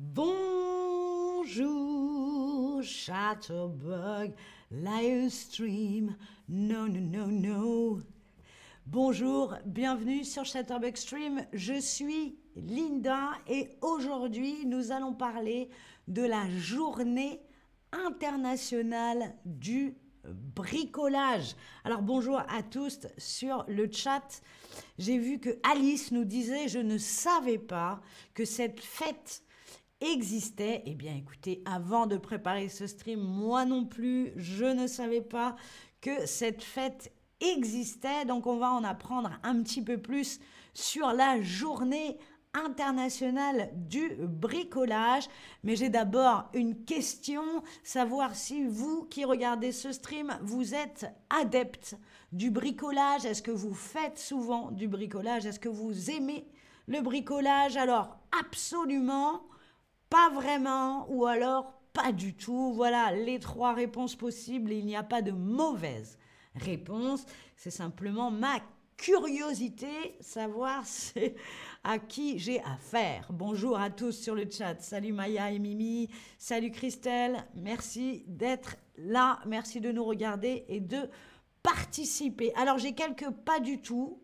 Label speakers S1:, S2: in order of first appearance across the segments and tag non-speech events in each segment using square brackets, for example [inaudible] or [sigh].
S1: Bonjour, Chatterbug, Livestream, no, no, no, no. Bonjour, bienvenue sur Chatterbug Stream. Je suis Linda et aujourd'hui nous allons parler de la journée internationale du bricolage. Alors bonjour à tous sur le chat. J'ai vu que Alice nous disait je ne savais pas que cette fête existait. Eh bien écoutez, avant de préparer ce stream, moi non plus, je ne savais pas que cette fête existait. Donc on va en apprendre un petit peu plus sur la journée internationale du bricolage. Mais j'ai d'abord une question, savoir si vous qui regardez ce stream, vous êtes adepte du bricolage. Est-ce que vous faites souvent du bricolage? Est-ce que vous aimez le bricolage? Alors, absolument, pas vraiment, ou alors pas du tout. Voilà les trois réponses possibles il n'y a pas de mauvaise réponse. C'est simplement ma curiosité, savoir [laughs] à qui j'ai affaire. Bonjour à tous sur le chat. Salut Maya et Mimi. Salut Christelle. Merci d'être là. Merci de nous regarder et de participer. Alors j'ai quelques pas du tout.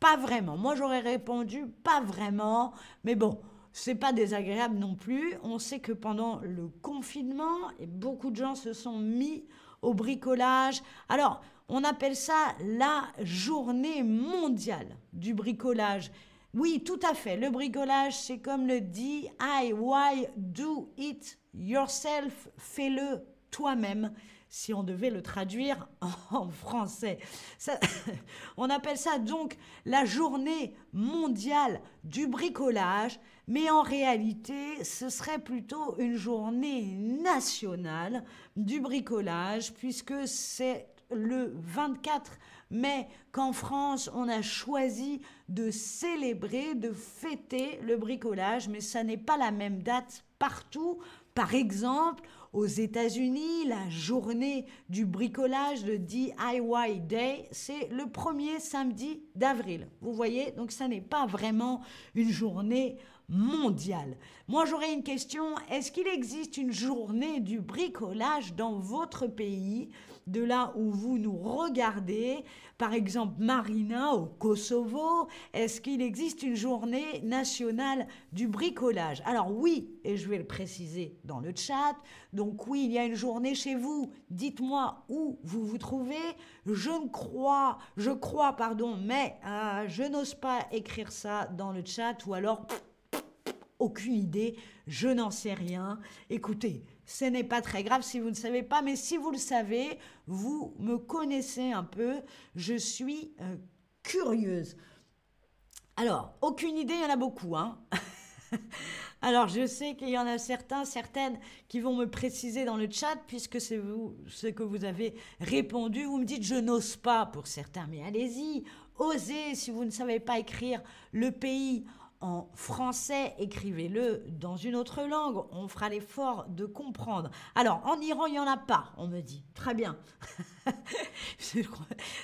S1: Pas vraiment. Moi j'aurais répondu pas vraiment. Mais bon, c'est pas désagréable non plus. On sait que pendant le confinement, beaucoup de gens se sont mis au bricolage. Alors, on appelle ça la journée mondiale du bricolage. Oui, tout à fait. Le bricolage, c'est comme le dit why do it yourself, fais-le toi-même si on devait le traduire [laughs] en français. [laughs] on appelle ça donc la journée mondiale du bricolage, mais en réalité, ce serait plutôt une journée nationale du bricolage, puisque c'est le 24 mai qu'en France, on a choisi de célébrer, de fêter le bricolage, mais ça n'est pas la même date partout. Par exemple, aux États-Unis, la journée du bricolage, le DIY Day, c'est le premier samedi d'avril. Vous voyez, donc ça n'est pas vraiment une journée mondiale. Moi, j'aurais une question. Est-ce qu'il existe une journée du bricolage dans votre pays, de là où vous nous regardez Par exemple, Marina au Kosovo. Est-ce qu'il existe une journée nationale du bricolage? Alors oui, et je vais le préciser dans le chat. Donc oui, il y a une journée chez vous. Dites-moi où vous vous trouvez. Je crois, je crois, pardon, mais euh, je n'ose pas écrire ça dans le chat ou alors aucune idée, je n'en sais rien. Écoutez, ce n'est pas très grave si vous ne savez pas, mais si vous le savez, vous me connaissez un peu, je suis euh, curieuse. Alors, aucune idée, il y en a beaucoup, hein [laughs] Alors, je sais qu'il y en a certains, certaines qui vont me préciser dans le chat, puisque c'est ce que vous avez répondu. Vous me dites, je n'ose pas pour certains, mais allez-y, osez si vous ne savez pas écrire le pays en français, écrivez-le dans une autre langue, on fera l'effort de comprendre. Alors, en Iran, il n'y en a pas, on me dit. Très bien. [laughs]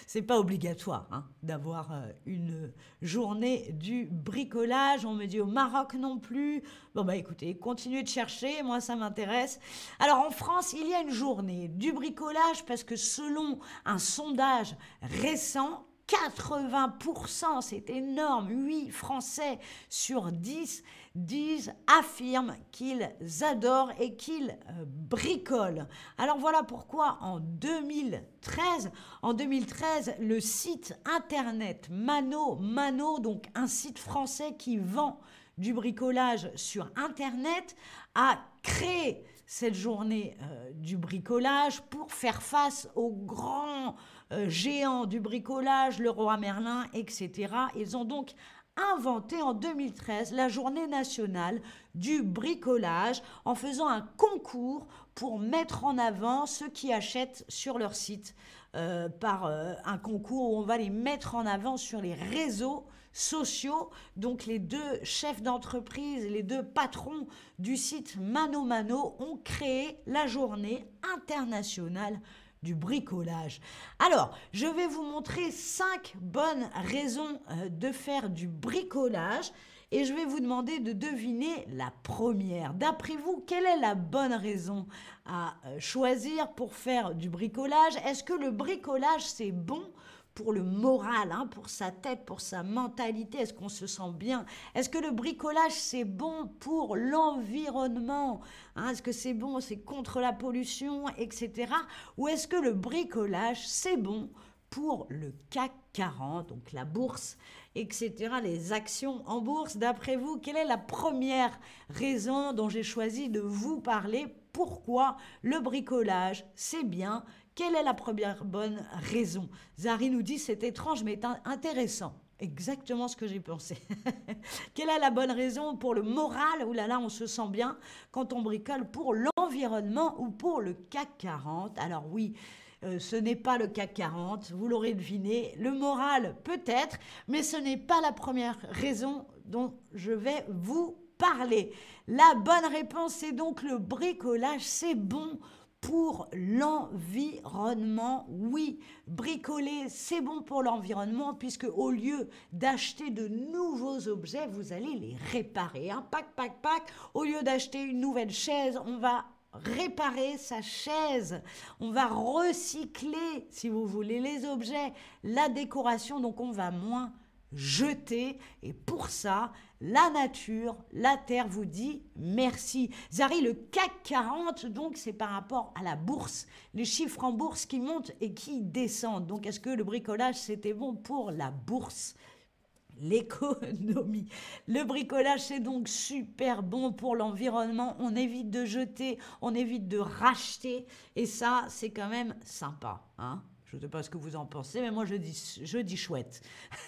S1: C'est pas obligatoire hein, d'avoir euh, une journée du bricolage. On me dit au Maroc non plus. Bon, bah écoutez, continuez de chercher, moi ça m'intéresse. Alors, en France, il y a une journée du bricolage parce que selon un sondage récent, 80%, c'est énorme, 8 Français sur 10 disent, affirment qu'ils adorent et qu'ils euh, bricolent. Alors voilà pourquoi en 2013, en 2013, le site internet Mano, Mano, donc un site français qui vend du bricolage sur internet, a créé cette journée euh, du bricolage pour faire face aux grands euh, géants du bricolage, le roi Merlin, etc. Ils ont donc inventé en 2013 la journée nationale du bricolage en faisant un concours pour mettre en avant ceux qui achètent sur leur site euh, par euh, un concours où on va les mettre en avant sur les réseaux sociaux. Donc les deux chefs d'entreprise, les deux patrons du site Mano Mano ont créé la journée internationale du bricolage. Alors, je vais vous montrer cinq bonnes raisons euh, de faire du bricolage et je vais vous demander de deviner la première. D'après vous, quelle est la bonne raison à euh, choisir pour faire du bricolage? Est-ce que le bricolage, c'est bon pour le moral, hein, pour sa tête, pour sa mentalité Est-ce qu'on se sent bien? Est-ce que le bricolage, c'est bon pour l'environnement hein? Est-ce que c'est bon, c'est contre la pollution, etc. Ou est-ce que le bricolage, c'est bon pour le CAC 40, donc la bourse etc., les actions en bourse? D'après vous, quelle est la première raison dont j'ai choisi de vous parler? Pourquoi le bricolage, c'est bien Quelle est la première bonne raison? Zari nous dit c'est étrange mais intéressant. Exactement ce que j'ai pensé. [laughs] Quelle est la bonne raison pour le moral? Ouh là là, on se sent bien quand on bricole pour l'environnement ou pour le CAC 40. Alors oui, euh, ce n'est pas le CAC 40, vous l'aurez deviné. Le moral, peut-être, mais ce n'est pas la première raison dont je vais vous parler. La bonne réponse, c'est donc le bricolage. C'est bon pour l'environnement. Oui, bricoler, c'est bon pour l'environnement puisque au lieu d'acheter de nouveaux objets, vous allez les réparer. Un pack, pack, pack. Au lieu d'acheter une nouvelle chaise, on va réparer sa chaise, on va recycler, si vous voulez, les objets, la décoration, donc on va moins jeter. Et pour ça, la nature, la terre vous dit merci. Zari, le CAC 40, donc c'est par rapport à la bourse, les chiffres en bourse qui montent et qui descendent. Donc est-ce que le bricolage, c'était bon pour la bourse? L'économie. Le bricolage, c'est donc super bon pour l'environnement. On évite de jeter, on évite de racheter. Et ça, c'est quand même sympa. Hein je ne sais pas ce que vous en pensez, mais moi je dis, je dis chouette.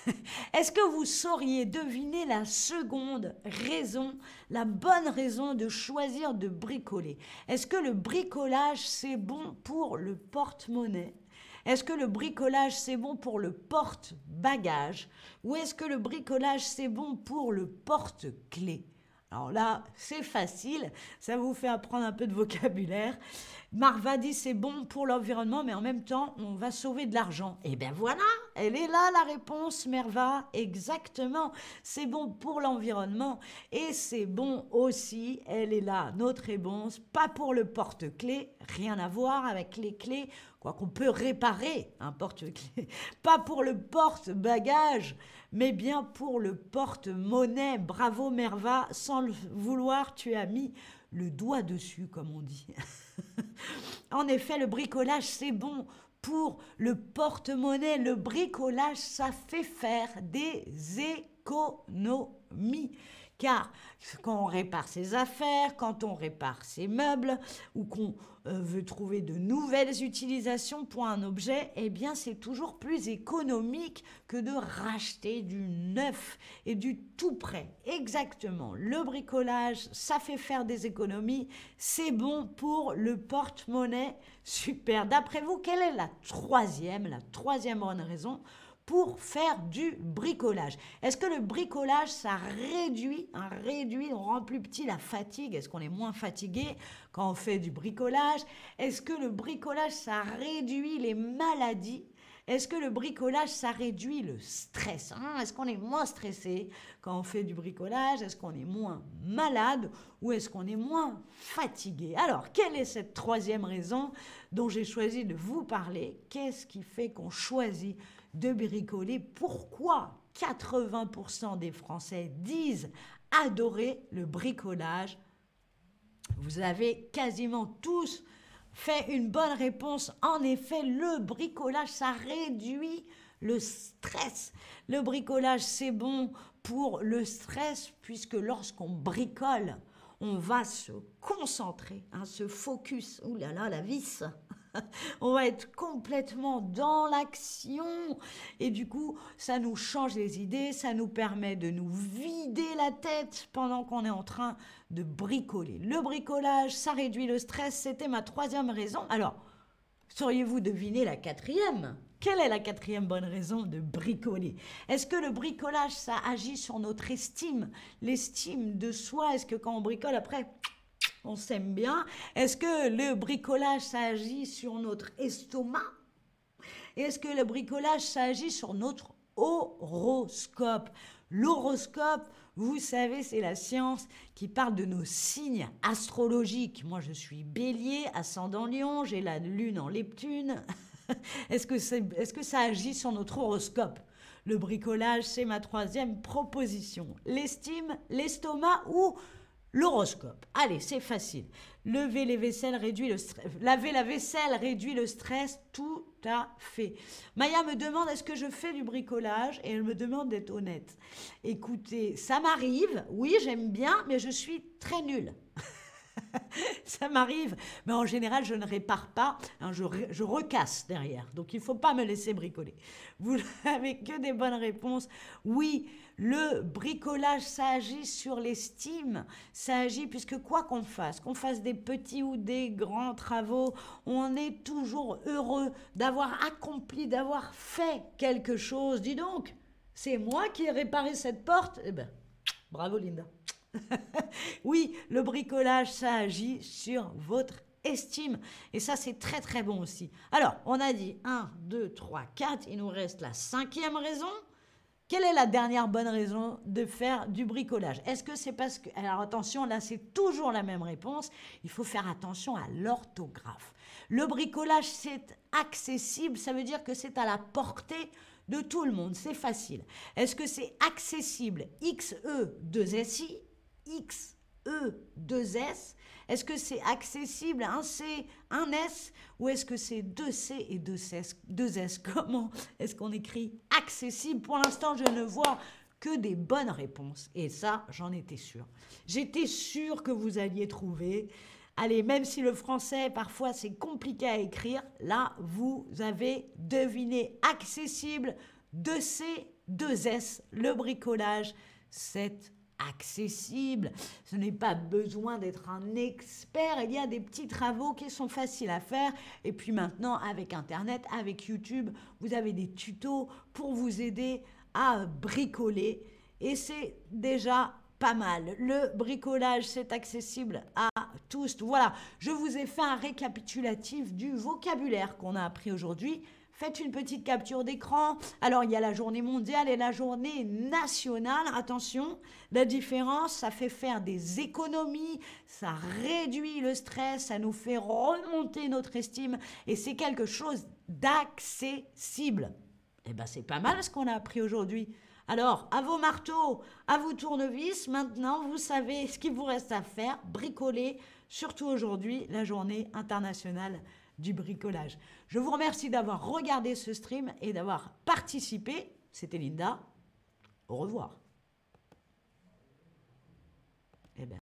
S1: [laughs] Est-ce que vous sauriez deviner la seconde raison, la bonne raison de choisir de bricoler? Est-ce que le bricolage, c'est bon pour le porte-monnaie? Est-ce que le bricolage, c'est bon pour le porte-bagages ou est-ce que le bricolage, c'est bon pour le porte-clés? Alors là, c'est facile, ça vous fait apprendre un peu de vocabulaire. Marva dit c'est bon pour l'environnement, mais en même temps, on va sauver de l'argent. Et eh bien voilà, elle est là la réponse, Merva. Exactement, c'est bon pour l'environnement et c'est bon aussi, elle est là, notre réponse, pas pour le porte-clés, rien à voir avec les clés, quoi qu'on peut réparer un porte-clés, [laughs] pas pour le porte-bagages mais bien pour le porte-monnaie. Bravo Merva, sans le vouloir, tu as mis le doigt dessus, comme on dit. [laughs] en effet, le bricolage, c'est bon pour le porte-monnaie. Le bricolage, ça fait faire des économies. Car quand on répare ses affaires, quand on répare ses meubles ou qu'on euh, veut trouver de nouvelles utilisations pour un objet, eh bien c'est toujours plus économique que de racheter du neuf et du tout prêt. Exactement. Le bricolage, ça fait faire des économies. C'est bon pour le porte-monnaie. Super. D'après vous, quelle est la troisième, la troisième bonne raison pour faire du bricolage. Est-ce que le bricolage, ça réduit, un réduit, on rend plus petit la fatigue? Est-ce qu'on est moins fatigué quand on fait du bricolage? Est-ce que le bricolage, ça réduit les maladies? Est-ce que le bricolage, ça réduit le stress hein? Est-ce qu'on est moins stressé quand on fait du bricolage? Est-ce qu'on est moins malade ou est-ce qu'on est moins fatigué? Alors, quelle est cette troisième raison dont j'ai choisi de vous parler? Qu'est-ce qui fait qu'on choisit de bricoler. Pourquoi 80% des Français disent adorer le bricolage? Vous avez quasiment tous fait une bonne réponse. En effet, le bricolage, ça réduit le stress. Le bricolage, c'est bon pour le stress puisque lorsqu'on bricole, on va se concentrer, hein, se focus. Ouh là là, la vis [laughs] on va être complètement dans l'action. Et du coup, ça nous change les idées, ça nous permet de nous vider la tête pendant qu'on est en train de bricoler. Le bricolage, ça réduit le stress, c'était ma troisième raison. Alors, sauriez-vous deviner la quatrième? Quelle est la quatrième bonne raison de bricoler? Est-ce que le bricolage, ça agit sur notre estime, l'estime de soi? Est-ce que quand on bricole, après, on s'aime bien. Est-ce que le bricolage, ça agit sur notre estomac? Est-ce que le bricolage, ça agit sur notre horoscope? L'horoscope, vous savez, c'est la science qui parle de nos signes astrologiques. Moi, je suis bélier, ascendant lion, j'ai la lune en leptune. [laughs] est-ce, que est-ce que ça agit sur notre horoscope? Le bricolage, c'est ma troisième proposition. L'estime, l'estomac ou L'horoscope. Allez, c'est facile. Lever les vaisselles réduit le stress. Laver la vaisselle réduit le stress. Tout à fait. Maya me demande est-ce que je fais du bricolage? Et elle me demande d'être honnête. Écoutez, ça m'arrive. Oui, j'aime bien, mais je suis très nulle. [laughs] [laughs] ça m'arrive, mais en général, je ne répare pas, hein, je, je, recasse derrière. Donc, il ne faut pas me laisser bricoler. Vous [laughs] n'avez que des bonnes réponses. Oui, le bricolage, ça agit sur l'estime. Ça agit puisque quoi qu'on fasse, qu'on fasse des petits ou des grands travaux, on est toujours heureux d'avoir accompli, d'avoir fait quelque chose. Dis donc, c'est moi qui ai réparé cette porte. Eh ben, bravo Linda. [laughs] oui, le bricolage, ça agit sur votre estime. Et ça, c'est très très bon aussi. Alors, on a dit 1, 2, 3, 4. Il nous reste la cinquième raison. Quelle est la dernière bonne raison de faire du bricolage? Est-ce que c'est parce que... Alors attention, là c'est toujours la même réponse. Il faut faire attention à l'orthographe. Le bricolage, c'est accessible, ça veut dire que c'est à la portée de tout le monde, c'est facile. Est-ce que c'est accessible? X-E-2-S-I X-E-2-S Est-ce que c'est accessible un C, un S Ou est-ce que c'est deux C et deux S, deux S? [laughs] Comment est-ce qu'on écrit accessible? Pour l'instant, je ne vois que des bonnes réponses. Et ça, j'en étais sûre. J'étais sûre que vous alliez trouver. Allez, même si le français, parfois, c'est compliqué à écrire, là, vous avez deviné accessible, 2C, 2S, le bricolage, c'est accessible. Ce n'est pas besoin d'être un expert. Il y a des petits travaux qui sont faciles à faire. Et puis maintenant, avec Internet, avec YouTube, vous avez des tutos pour vous aider à bricoler. Et c'est déjà pas mal. Le bricolage, c'est accessible à tous. Voilà, je vous ai fait un récapitulatif du vocabulaire qu'on a appris aujourd'hui. Faites une petite capture d'écran. Alors, il y a la journée mondiale et la journée nationale. Attention, la différence, ça fait faire des économies, ça réduit le stress, ça nous fait remonter notre estime et c'est quelque chose d'accessible. Eh bien, c'est pas mal ce qu'on a appris aujourd'hui. Alors, à vos marteaux, à vos tournevis, maintenant, vous savez ce qu'il vous reste à faire, bricoler, surtout aujourd'hui, la journée internationale du bricolage. Je vous remercie d'avoir regardé ce stream et d'avoir participé. C'était Linda. Au revoir. Eh ben.